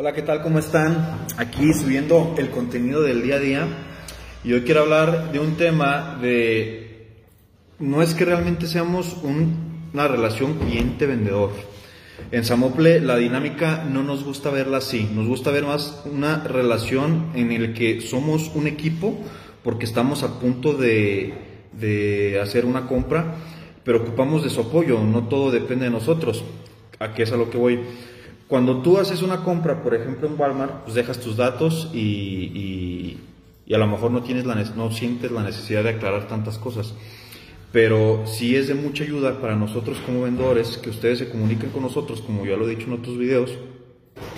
Hola, ¿qué tal? ¿Cómo están? Aquí subiendo el contenido del día a día. Y hoy quiero hablar de un tema de... No es que realmente seamos una relación cliente-vendedor. En Samople la dinámica no nos gusta verla así. Nos gusta ver más una relación en el que somos un equipo porque estamos a punto de, de hacer una compra, pero ocupamos de su apoyo. No todo depende de nosotros. ¿A qué es a lo que voy? Cuando tú haces una compra, por ejemplo en Walmart, pues dejas tus datos y, a lo mejor no, tienes la, no sientes la necesidad de aclarar tantas cosas. Pero sí es de mucha ayuda para nosotros como vendedores que ustedes se comuniquen con nosotros, como ya lo he dicho en otros videos,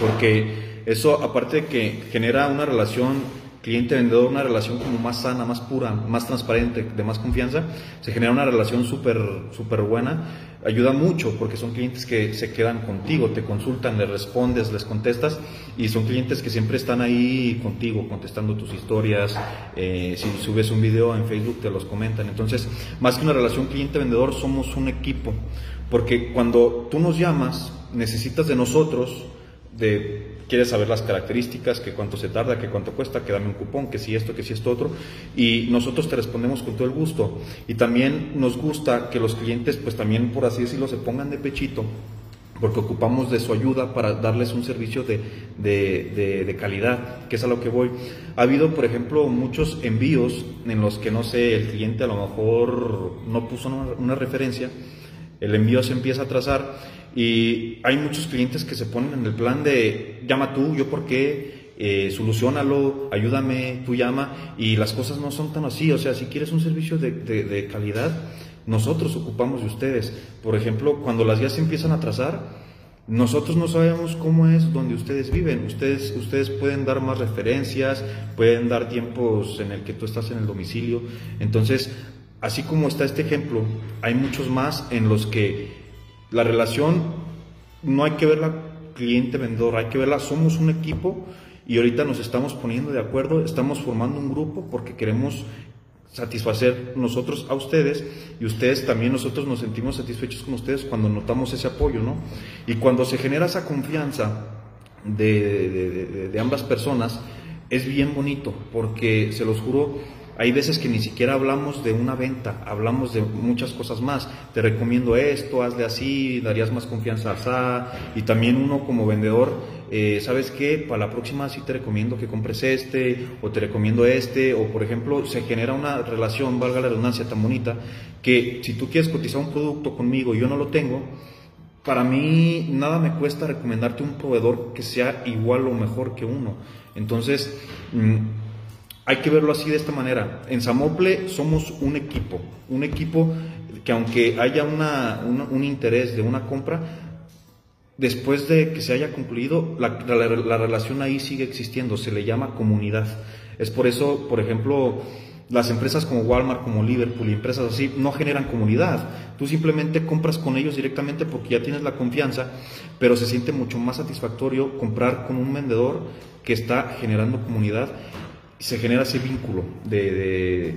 porque eso aparte de que genera una relación cliente-vendedor, una relación como más sana, más pura, más transparente, de más confianza, se genera una relación súper súper buena, ayuda mucho porque son clientes que se quedan contigo, te consultan, les respondes, les contestas y son clientes que siempre están ahí contigo, contestando tus historias, eh, si subes un video en Facebook te los comentan, entonces más que una relación cliente-vendedor somos un equipo, porque cuando tú nos llamas, necesitas de nosotros, de quieres saber las características, que cuánto se tarda, que cuánto cuesta, que dame un cupón, que si esto, que si esto otro, y nosotros te respondemos con todo el gusto. Y también nos gusta que los clientes, pues también por así decirlo, se pongan de pechito, porque ocupamos de su ayuda para darles un servicio de, de, de, calidad, que es a lo que voy. Ha habido, por ejemplo, muchos envíos en los que, no sé, el cliente a lo mejor no puso una, una referencia, el envío se empieza a trazar y hay muchos clientes que se ponen en el plan de llama tú, yo por qué, eh, solucionalo, ayúdame, tú llama, y las cosas no son tan así. O sea, si quieres un servicio de, de, calidad, nosotros ocupamos de ustedes. Por ejemplo, cuando las guías se empiezan a trazar, nosotros no sabemos cómo es donde ustedes viven. Ustedes, ustedes pueden dar más referencias, pueden dar tiempos en el que tú estás en el domicilio. Entonces, así como está este ejemplo, hay muchos más en los que la relación no hay que verla cliente-vendedor, hay que verla, somos un equipo y ahorita nos estamos poniendo de acuerdo, estamos formando un grupo porque queremos satisfacer nosotros a ustedes y ustedes también nosotros nos sentimos satisfechos con ustedes cuando notamos ese apoyo, ¿no? Y cuando se genera esa confianza de, de ambas personas, es bien bonito porque se los juro, hay veces que ni siquiera hablamos de una venta, hablamos de muchas cosas más. Te recomiendo esto, hazle así, darías más confianza a Y también uno como vendedor, eh, ¿sabes qué? Para la próxima sí te recomiendo que compres este, o te recomiendo este, o por ejemplo, se genera una relación, valga la redundancia, tan bonita, que si tú quieres cotizar un producto conmigo y yo no lo tengo, para mí nada me cuesta recomendarte un proveedor que sea igual o mejor que uno. Entonces, mm, hay que verlo así de esta manera. En Samople somos un equipo, un equipo que aunque haya una, un interés de una compra, después de que se haya concluido, la, la, relación ahí sigue existiendo, se le llama comunidad. Es por eso, por ejemplo, las empresas como Walmart, como Liverpool y empresas así no generan comunidad. Tú simplemente compras con ellos directamente porque ya tienes la confianza, pero se siente mucho más satisfactorio comprar con un vendedor que está generando comunidad se genera ese vínculo de,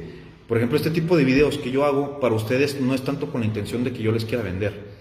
por ejemplo, este tipo de videos que yo hago para ustedes no es tanto con la intención de que yo les quiera vender,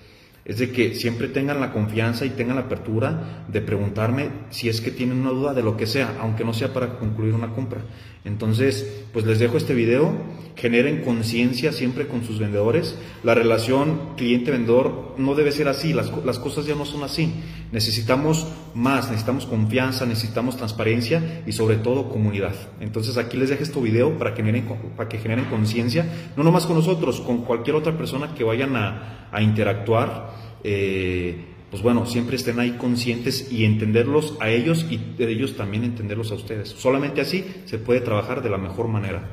es de que siempre tengan la confianza y tengan la apertura de preguntarme si es que tienen una duda de lo que sea, aunque no sea para concluir una compra. Entonces, pues les dejo este video, generen conciencia siempre con sus vendedores. La relación cliente-vendedor no debe ser así, las, las, cosas ya no son así. Necesitamos más, necesitamos confianza, necesitamos transparencia y sobre todo comunidad. Entonces aquí les dejo este video para que generen, para que generen conciencia, no nomás con nosotros, con cualquier otra persona que vayan a, a interactuar. Eh, pues bueno, siempre estén ahí conscientes y entenderlos a ellos y de ellos también entenderlos a ustedes. Solamente así se puede trabajar de la mejor manera.